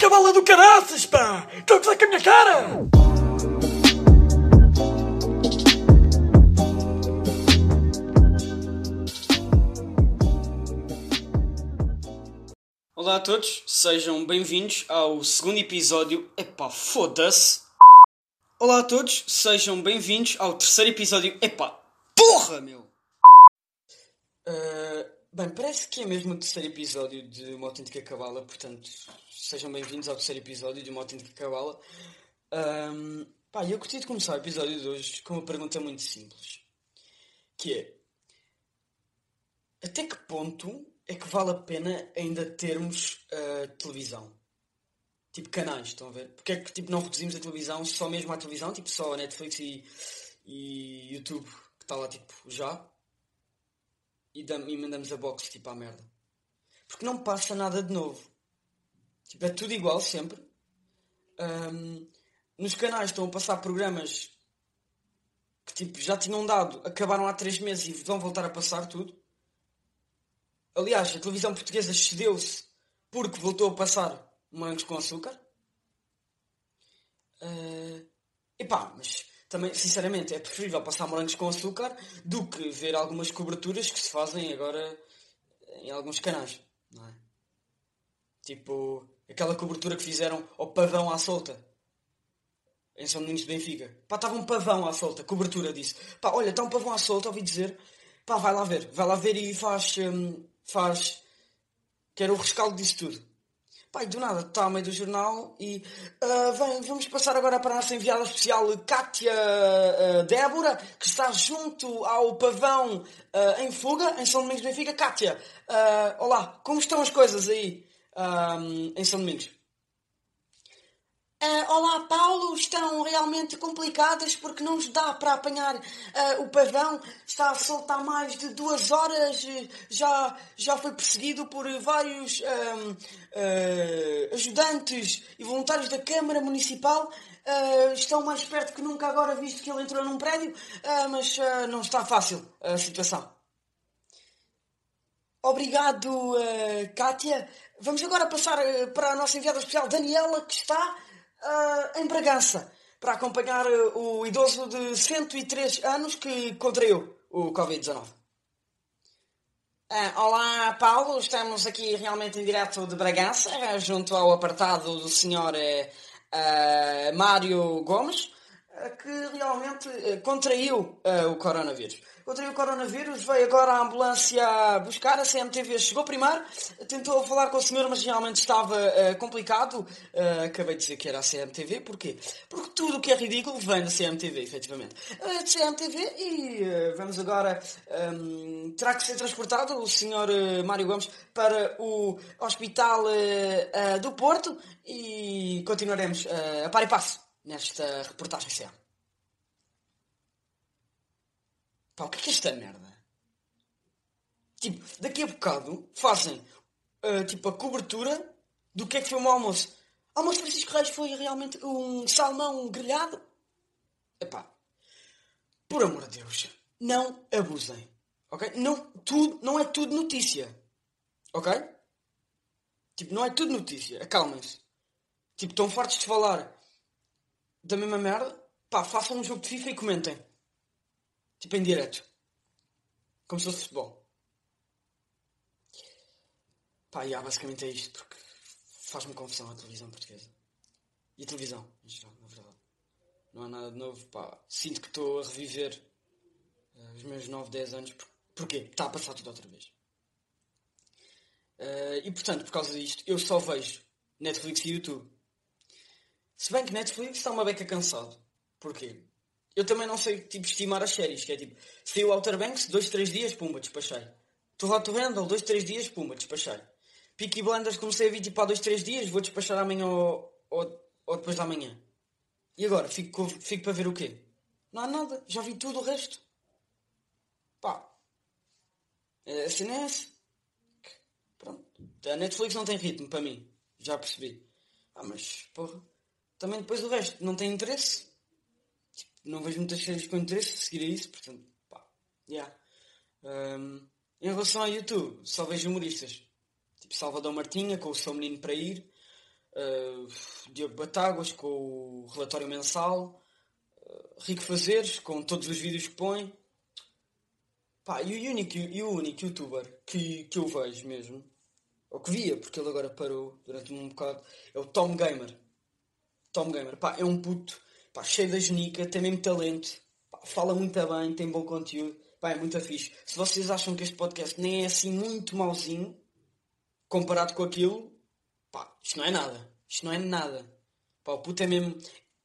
cabala do caraças, pá! Estão a gozar com a minha cara! Olá a todos, sejam bem-vindos ao segundo episódio. Epá, foda-se! Olá a todos, sejam bem-vindos ao terceiro episódio. Epá, porra, meu! Uh, bem, parece que é mesmo o terceiro episódio de Uma Autêntica Cabala, portanto, sejam bem-vindos ao terceiro episódio de Uma Autêntica Cabala. Um, pá, eu gostaria de começar o episódio de hoje com uma pergunta muito simples, que é até que ponto é que vale a pena ainda termos uh, televisão? Tipo canais, estão a ver? Porque é que tipo, não reduzimos a televisão só mesmo à televisão, tipo só a Netflix e, e YouTube, que está lá tipo já, e, e mandamos a box tipo à merda. Porque não passa nada de novo. Tipo, é tudo igual sempre. Um, nos canais estão a passar programas que tipo, já tinham dado, acabaram há 3 meses e vão voltar a passar tudo. Aliás, a televisão portuguesa cedeu-se porque voltou a passar morangos com açúcar. Uh, epá, mas também, sinceramente, é preferível passar morangos com açúcar do que ver algumas coberturas que se fazem agora em alguns canais, não é? Tipo, aquela cobertura que fizeram ao pavão à solta. Em São Domingos de Benfica. Pá, estava um pavão à solta, cobertura disso. Pá, olha, está um pavão à solta, ouvi dizer. Pá, vai lá ver. Vai lá ver e faz... Hum, faz... Quero o rescaldo disso tudo. Pai, do nada, está ao meio do jornal e uh, vem, vamos passar agora para a nossa enviada especial Kátia uh, Débora, que está junto ao pavão uh, em fuga, em São Domingos Benfica. Kátia, olá, como estão as coisas aí em São Domingos? Uh, olá, Paulo. Estão realmente complicadas porque não nos dá para apanhar uh, o pavão. Está a soltar mais de duas horas. Já, já foi perseguido por vários uh, ajudantes e voluntários da Câmara Municipal. estão mais perto que nunca agora, visto que ele entrou num prédio. mas não está fácil a situação. Obrigado, Kátia. Vamos agora passar para a nossa enviada especial, Daniela, que está uh, em Bragança para acompanhar uh, o idoso de 103 anos que contraiu o Covid-19. Uh, olá, Paulo. Estamos aqui realmente em direto de Bragança, junto ao apartado do. Uh, Mário Gomes, que realmente contraiu o coronavírus contraiu o coronavírus, veio agora a ambulância buscar, a CMTV chegou primeiro, tentou falar com o senhor, mas realmente estava uh, complicado. Uh, acabei de dizer que era a CMTV, porquê? Porque tudo o que é ridículo vem da CMTV, efetivamente. Uh, de CMTV e uh, vamos agora. Um, ehm, terá que ser transportado o senhor Mário Gomes para o Hospital do Porto e continuaremos a par e passo nesta reportagem CM. Pá, o que é que é esta merda? Tipo, daqui a bocado fazem uh, tipo a cobertura do que é que foi o meu almoço. Almoço Francisco Reis foi realmente um salmão grelhado. Epá, por amor de Deus, não abusem. Ok? Não, tudo, não é tudo notícia. Ok? Tipo, não é tudo notícia. Acalmem-se. Tipo, estão fartos de falar da mesma merda? Pá, façam um jogo de FIFA e comentem. Tipo em direto. Como se fosse futebol. Pá, yeah, basicamente é isto, porque faz-me confusão a televisão portuguesa. E a televisão, em geral, na verdade. Não há nada de novo, pá. Sinto que estou a reviver uh, os meus 9, 10 anos. Por... Porquê? Está a passar tudo outra vez. Uh, e portanto, por causa disto, eu só vejo Netflix e YouTube. Se bem que Netflix está uma beca cansado. Porquê? Eu também não sei tipo, estimar as séries, que é tipo, o Outer Banks, dois, três dias, pumba, despachei. Too Hot to Handle, dois, três dias, pumba, despachei. Peaky Blinders comecei a vir tipo há dois, três dias, vou despachar amanhã ou, ou, ou depois da manhã. E agora, fico, fico para ver o quê? Não há nada, já vi tudo o resto. Pá. A cena é. Pronto. A Netflix não tem ritmo para mim. Já percebi. Ah, mas, porra. Também depois o resto não tem interesse não vejo muitas séries com interesse seguir a isso, portanto, pá, yeah. Um, em relação ao YouTube, só vejo humoristas. Tipo Salvador Martinha com o seu menino para ir. uh, Diogo Batáguas com o relatório mensal, uh, Rico Fazeres com todos os vídeos que põe. Pá, e o único, e o único youtuber que, que eu vejo mesmo, ou que via, porque ele agora parou durante um bocado, é o Tom Gamer. Tom Gamer, pá, é um puto, pá, cheio da genica, tem mesmo talento, pá, fala muito bem, tem bom conteúdo, pá, é muito fixe. Se vocês acham que este podcast nem é assim muito mauzinho, comparado com aquilo, pá, isto não é nada. Isto não é nada. Pá, o puto é mesmo.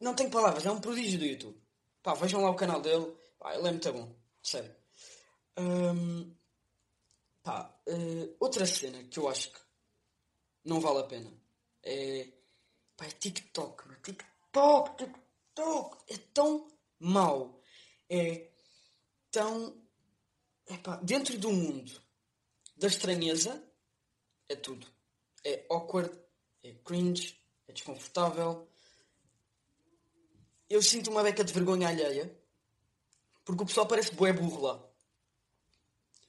Não tenho palavras, é um prodígio do YouTube. Pá, vejam lá o canal dele. Pá, ele é muito bom. Sério. Hum, pá, uh, outra cena que eu acho que não vale a pena é. Pá, é TikTok. TikTok, TikTok. É tão mau. É tão. Epá, dentro do mundo da estranheza é tudo. É awkward, é cringe, é desconfortável. Eu sinto uma beca de vergonha alheia porque o pessoal parece bué burro lá.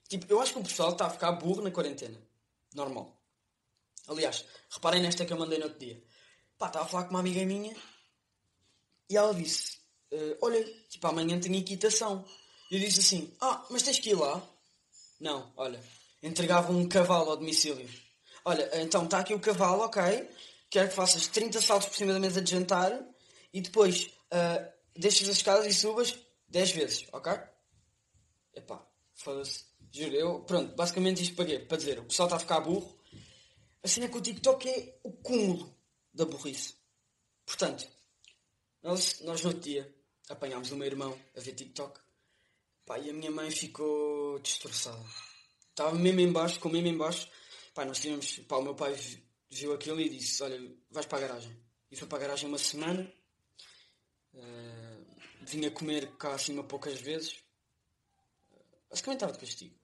Tipo, eu acho que o pessoal está a ficar burro na quarentena. Normal. Aliás, reparem nesta que eu mandei no outro dia. Pá, estava a falar com uma amiga minha e ela disse: uh, Olha, tipo, amanhã tenho equitação. E eu disse assim: Ah, mas tens que ir lá? Não, olha, entregava um cavalo ao domicílio. Olha, então está aqui o cavalo, ok. Quero que faças 30 saltos por cima da mesa de jantar e depois uh, deixas as escadas e subas 10 vezes, ok? Epá, foda-se. Juro, eu, pronto, basicamente isto quê? Para dizer, o pessoal está a ficar burro. A cena que o TikTok é o cúmulo da burrice. Portanto, nós, nós no outro dia apanhámos o meu irmão a ver TikTok. Pá, e a minha mãe ficou destroçada. Estava mesmo em baixo, com mesmo em baixo. Pá, nós tínhamos, pá, o meu pai viu aquilo e disse, olha, vais para a garagem. E foi para a garagem uma semana. Uh, vinha comer cá acima poucas vezes. Uh, basicamente estava de castigo.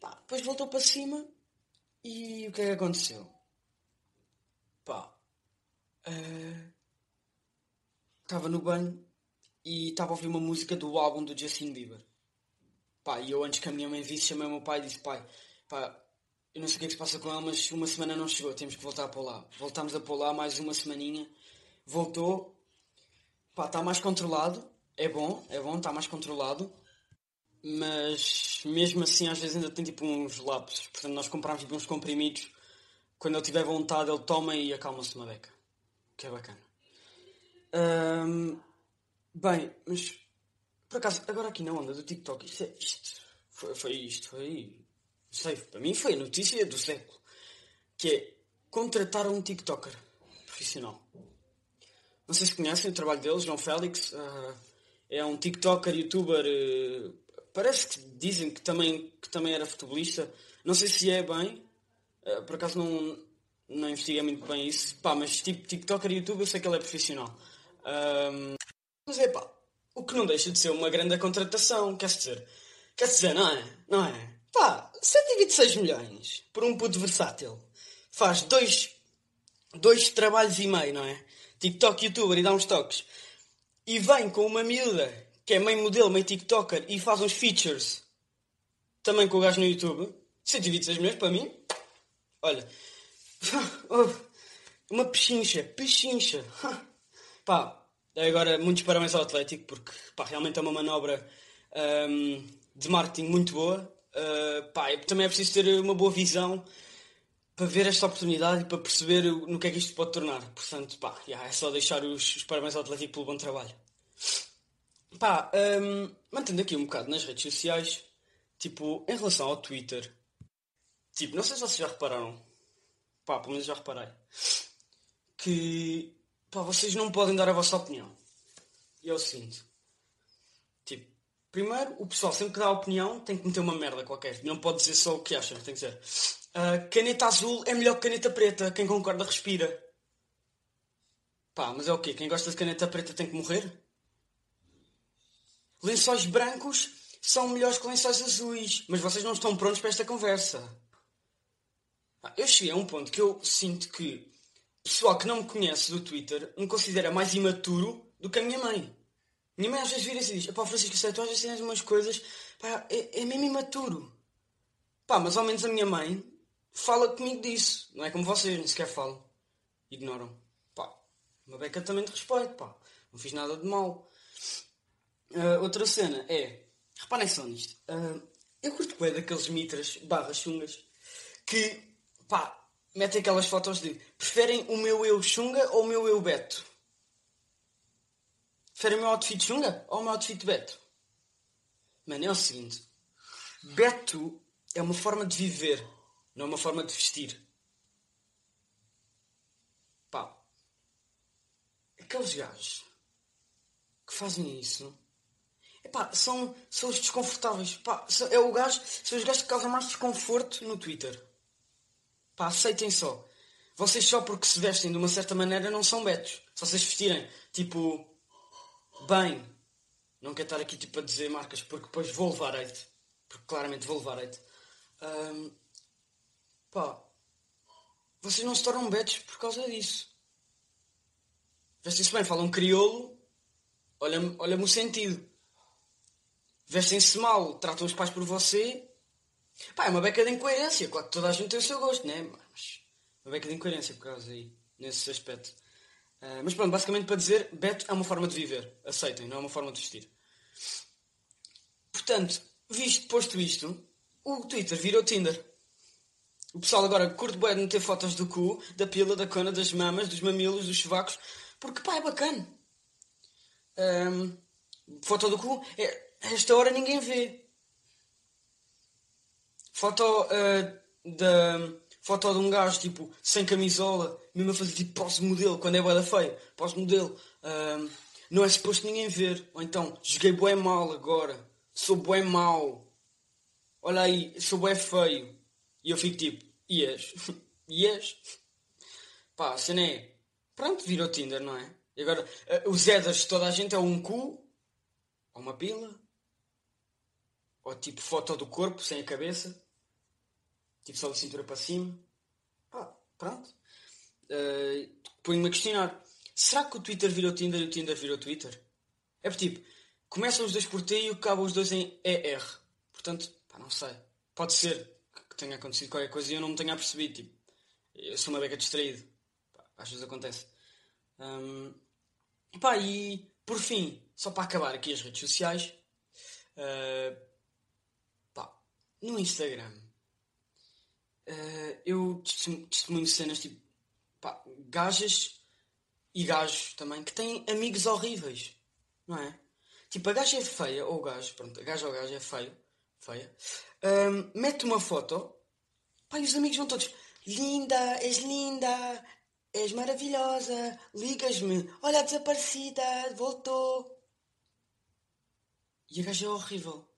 Pá, depois voltou para cima e o que é que aconteceu? Pá, estava no banho e estava a ouvir uma música do álbum do Justin Bieber. Pá, e eu antes que a minha mãe visse, chamei o meu pai e disse, pai, pá, eu não sei o que é que se passa com ela, mas uma semana não chegou, temos que voltar para lá. Voltámos a pôr lá mais uma semaninha. Voltou. Pá, está mais controlado. É bom, é bom, está mais controlado. Mas mesmo assim às vezes ainda tem tipo uns lapsos. Portanto nós comprámos tipo, uns comprimidos. Quando ele tiver vontade ele toma e acalma-se uma beca. Que é bacana. Bem, mas por acaso, agora aqui na onda do TikTok, isto, é, isto foi, foi isto, foi sei, para mim foi a notícia do século, que é contratar um TikToker profissional. Não sei se conhecem o trabalho dele, João Félix, uh, é um TikToker, youtuber, uh, parece que dizem que também, que também era futebolista, não sei se é bem, uh, por acaso não, não investiguei muito bem isso, pá, mas tipo TikToker youtuber eu sei que ele é profissional. Um, mas é pá, o que não deixa de ser uma grande contratação, quer dizer, quer dizer, não é? Não é? Pá, 126 milhões por um puto versátil. Faz dois, dois trabalhos e meio, não é? TikTok, youtuber e dá uns toques. E vem com uma miúda que é meio modelo, meio TikToker e faz uns features também com o gajo no YouTube. 126 milhões para mim. Olha. Uma pechincha. Pechincha. Pá, agora muitos parabéns ao Atlético porque pá, realmente é uma manobra um, de marketing muito boa. Uh, pá, também é preciso ter uma boa visão para ver esta oportunidade e para perceber no que é que isto pode tornar. Portanto, pá, yeah, é só deixar os, os, parabéns ao Atlético pelo bom trabalho. Pá, um, mantendo aqui um bocado nas redes sociais, tipo, em relação ao Twitter, tipo, não sei se vocês já repararam, pá, pelo menos já reparei, que, pá, vocês não podem dar a vossa opinião. E eu sinto. Primeiro, o pessoal sempre que dá opinião tem que meter uma merda qualquer. Não pode dizer só o que acha, tem que dizer. Uh, caneta azul é melhor que caneta preta. Quem concorda respira. Pá, mas é o quê? Quem gosta de caneta preta tem que morrer? Lençóis brancos são melhores que lençóis azuis. Mas vocês não estão prontos para esta conversa. Ah, eu cheguei a um ponto que eu sinto que pessoal que não me conhece do Twitter me considera mais imaturo do que a minha mãe. Minha mãe às vezes vira-se e diz: Pá, Francisco, sei, tu às vezes tens umas coisas, pá, é, é mesmo imaturo. Pá, mas ao menos a minha mãe fala comigo disso. Não é como vocês, nem sequer falam. ignoram. Pá, uma beca também de respeito, pá. Não fiz nada de mal. Uh, outra cena é, reparem só nisto. Uh, eu curto bem daqueles mitras barra chungas que, pá, metem aquelas fotos de preferem o meu eu chunga ou o meu eu beto? Preferem o meu outfit chunga ou o meu outfit beto? Mano, é o seguinte. Beto é uma forma de viver, não é uma forma de vestir. Pá. Aqueles gajos que fazem isso são, são os desconfortáveis. Pá, é o gajo, são os gajos que causam mais desconforto no Twitter. Pá, aceitem só. Vocês só porque se vestem de uma certa maneira não são betos. Se vocês vestirem, tipo, bem, não quero estar aqui tipo a dizer marcas porque depois vou levar hate. Porque claramente vou levar hate. Um, pá, vocês não se tornam betos por causa disso. Vestem-se bem, falam crioulo, olha-me olha o sentido. Vestem-se mal, tratam os pais por você. Pá, é uma beca de incoerência. Claro que toda a gente tem o seu gosto, né? Mas uma beca de incoerência por causa aí, nesse aspecto. Uh, mas pronto, basicamente para dizer, Beto é uma forma de viver. Aceitem, não é uma forma de vestir. Portanto, visto, posto isto, o Twitter virou Tinder. O pessoal agora curte bem de meter fotos do cu, da pila, da cona, das mamas, dos mamilos, dos chuvacos, porque pá, é bacana. Um, foto do cu, é, esta hora ninguém vê. Foto uh, da. Foto de um gajo tipo sem camisola, mesmo a fazer tipo pós-modelo, quando é boa feio, pós-modelo. Uh, não é suposto ninguém ver. Ou então, joguei bué mal agora, sou bué mau. Olha aí, sou bué feio. E eu fico tipo, ias? ias? Pá, a cena é. Pronto, virou Tinder, não é? E agora, uh, os headers de toda a gente é um cu, ou uma pila, ou tipo foto do corpo sem a cabeça, tipo só de cintura para cima. Pá, pronto. Uh, Põe-me a questionar: será que o Twitter virou Tinder e o Tinder virou Twitter? É porque tipo, começam os dois por T e acabam os dois em ER. Portanto, pá, não sei. Pode ser que tenha acontecido qualquer coisa e eu não me tenha percebido. Tipo, eu sou uma beca distraído. Pá, às vezes acontece. Um, pá, e por fim, só para acabar aqui as redes sociais, uh, pá, no Instagram uh, eu testemunho cenas tipo pá, gajas e gajos também que têm amigos horríveis, não é? Tipo, a gaja é feia, ou o gajo, pronto, a gaja ou o gajo é feio, feia, um, mete uma foto, pá, e os amigos vão todos, linda, és linda, és maravilhosa, ligas-me, olha desaparecida, voltou. E a gaja é horrível.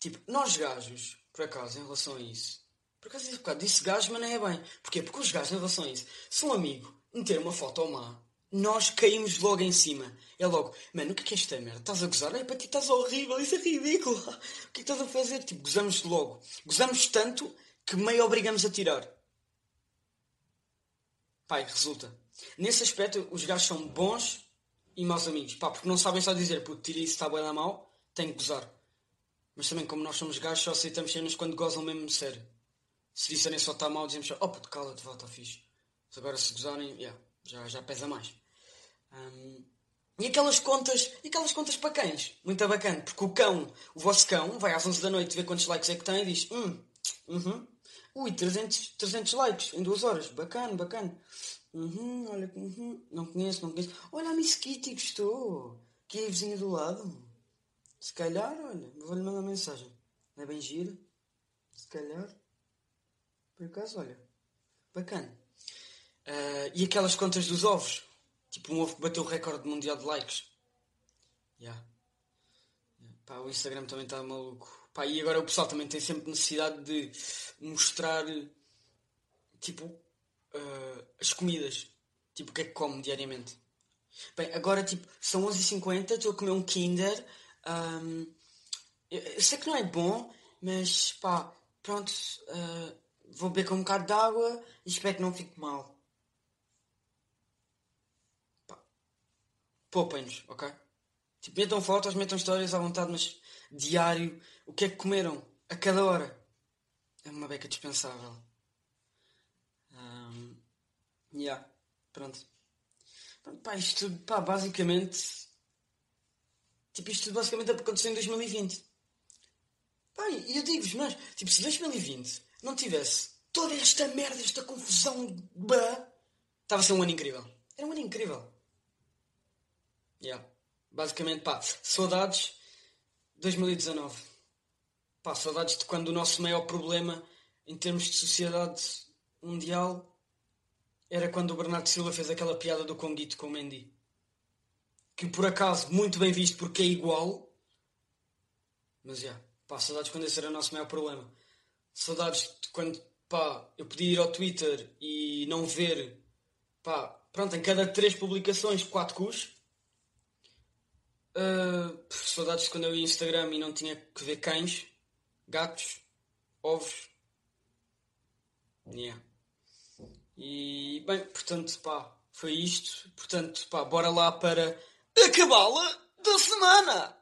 Tipo, nós gajos, por acaso, em relação a isso, por disse, bocado, disse gajo, mas não é bem. Porquê? Porque os gajos, em relação a isso, se um amigo meter uma foto má, nós caímos logo em cima. É logo, mano, o que é que é esta merda? Estás a gozar? É para ti estás horrível, isso é ridículo. O que é que estás a fazer? Tipo, gozamos logo. Gozamos tanto que meio obrigamos a tirar. Pai, resulta. Nesse aspecto, os gajos são bons e maus amigos. Pá, porque não sabem só dizer, puto, tira isso, está bem da mal, tem que gozar. Mas também, como nós somos gajos, só aceitamos cenas quando gozam mesmo sério. Se disserem só está mal, dizemos só, oh puto, cala-te, volta, fixe. Mas agora se gozarem, yeah, já, já pesa mais. Um, e aquelas contas, e aquelas contas para cães, muito bacana, porque o cão, o vosso cão, vai às 11 da noite ver quantos likes é que tem e diz, hum, uhum, ui, 300, 300 likes em duas horas, bacana, bacana. Uhum, olha, uhum, não conheço, não conheço. Olha a Miss Kitty, gostou, que é a vizinha do lado. Se calhar, olha, vou-lhe mandar mensagem. Não é bem gira? Se calhar. Por acaso, olha, bacana. Uh, e aquelas contas dos ovos? Tipo um ovo que bateu o recorde mundial de likes. Yeah. Pá, o Instagram também está maluco. Pá, e agora o pessoal também tem sempre necessidade de mostrar tipo uh, as comidas. Tipo o que é que come diariamente. Bem, agora tipo, são 11h50, estou a comer um Kinder. Um, eu, eu, sei que não é bom, mas pá, pronto, uh, vou beber com um bocado de água e espero que não fique mal. Poupem-nos, ok? Tipo, metam fotos, metam histórias à vontade, mas diário, o que é que comeram? A cada hora. É uma beca dispensável. Um, yeah. Pronto. Pronto, pá, isto tudo, pá, basicamente. Tipo, isto tudo basicamente aconteceu em 2020. Pá, e eu digo-vos, mas, tipo, se 2020 não tivesse toda esta merda, esta confusão, bah, estava a ser um ano incrível. Era um ano incrível. Yeah. Basicamente, pá, saudades 2019. Pá, saudades de quando o nosso maior problema em termos de sociedade mundial era quando o Bernardo Silva fez aquela piada do Conguito com o Mendy. Que por acaso, muito bem visto porque é igual. Mas já, yeah, pá, saudades quando esse era o nosso maior problema. Saudades de quando, pá, eu podia ir ao Twitter e não ver, pá, pronto, em cada três publicações, quatro cus. Uh, saudades de quando eu ia Instagram e não tinha que ver cães, gatos, ovos. Yeah. E, bem, portanto, pá, foi isto. Portanto, pá, bora lá para a cabala da semana!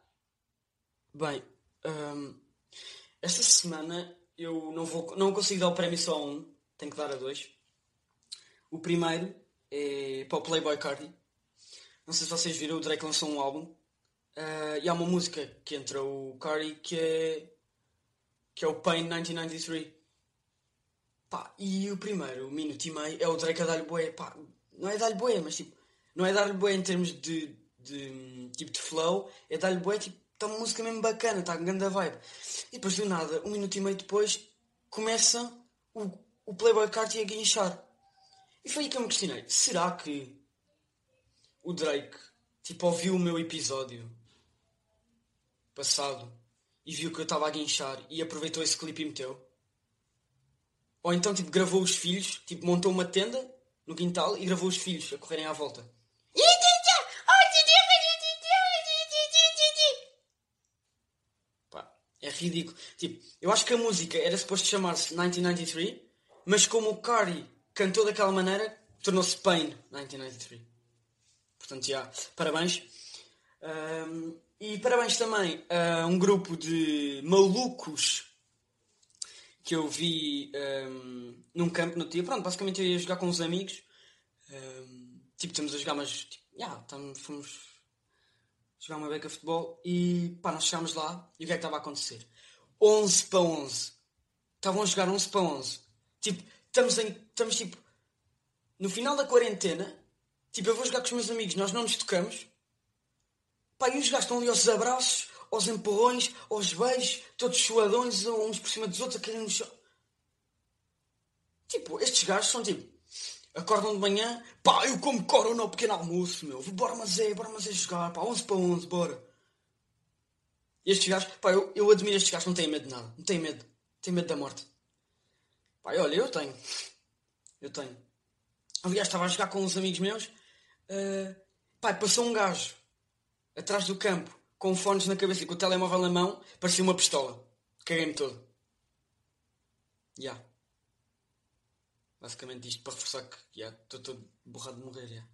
Bem, um, esta semana eu não, vou, não consigo dar o prémio só a um, tenho que dar a dois. O primeiro é para o Playboy Cardi. Não sei se vocês viram, o Drake lançou um álbum. Uh, e há uma música que entra o Cardi que é, que é o Pain 1993. Pá, e o primeiro, o minuto e meio, é o Drake a dar-lhe bué, pá, não é dar-lhe bué, mas tipo, não é dar-lhe bué em termos de, de, tipo, de flow, é dar-lhe bué, tipo, está uma música mesmo bacana, está com grande vibe. E depois do nada, um minuto e meio depois, começa o, o Playboy Carti a guinchar. E foi aí que eu me questionei, será que o Drake, tipo, ouviu o meu episódio passado e viu que eu estava a guinchar e aproveitou esse clipe e meteu? Ou então, tipo, gravou os filhos, tipo, montou uma tenda no quintal e gravou os filhos a correrem à volta. É ridículo. Tipo, eu acho que a música era suposto chamar-se 1993, mas como o Cardi cantou daquela maneira, tornou-se Pain 1993. Portanto, já, parabéns. Um, e parabéns também a um grupo de malucos que eu vi um, num campo no dia. Pronto, basicamente eu ia jogar com uns amigos. Um, tipo, estamos a jogar, mas tipo, yeah, fomos jogar uma beca de futebol e pá, nós chegámos lá e o que é que estava a acontecer? 11 para 11. Estavam a jogar 11 para 11. Tipo, estamos em. Estamos tipo. No final da quarentena, tipo, eu vou jogar com os meus amigos, nós não nos tocamos. Pá, e os gajos estão ali aos abraços aos empurrões, aos beijos, todos suadões, uns por cima dos outros, a cair no chão. Tipo, estes gajos são tipo. Acordam de manhã, pá, eu como corona ao pequeno almoço, meu. Bora, mas é, bora, mas é jogar, pá, 11 para 11, bora. E estes gajos, pá, eu, eu admiro estes gajos, não têm medo de nada, não têm medo, têm medo da morte. Pá, olha, eu tenho. Eu tenho. Aliás, estava a jogar com uns amigos meus, uh, pá, passou um gajo atrás do campo com fones na cabeça e com o telemóvel na mão, parecia uma pistola. Caguei-me todo. Já. Yeah. Basicamente isto para reforçar que estou todo borrado de morrer.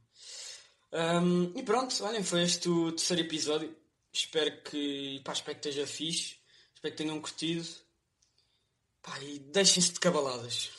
Um, e pronto, olhem, foi este o terceiro episódio. Espero que, pá, espero que esteja fixe. Espero que tenham curtido. Pá, e deixem-se de cabaladas.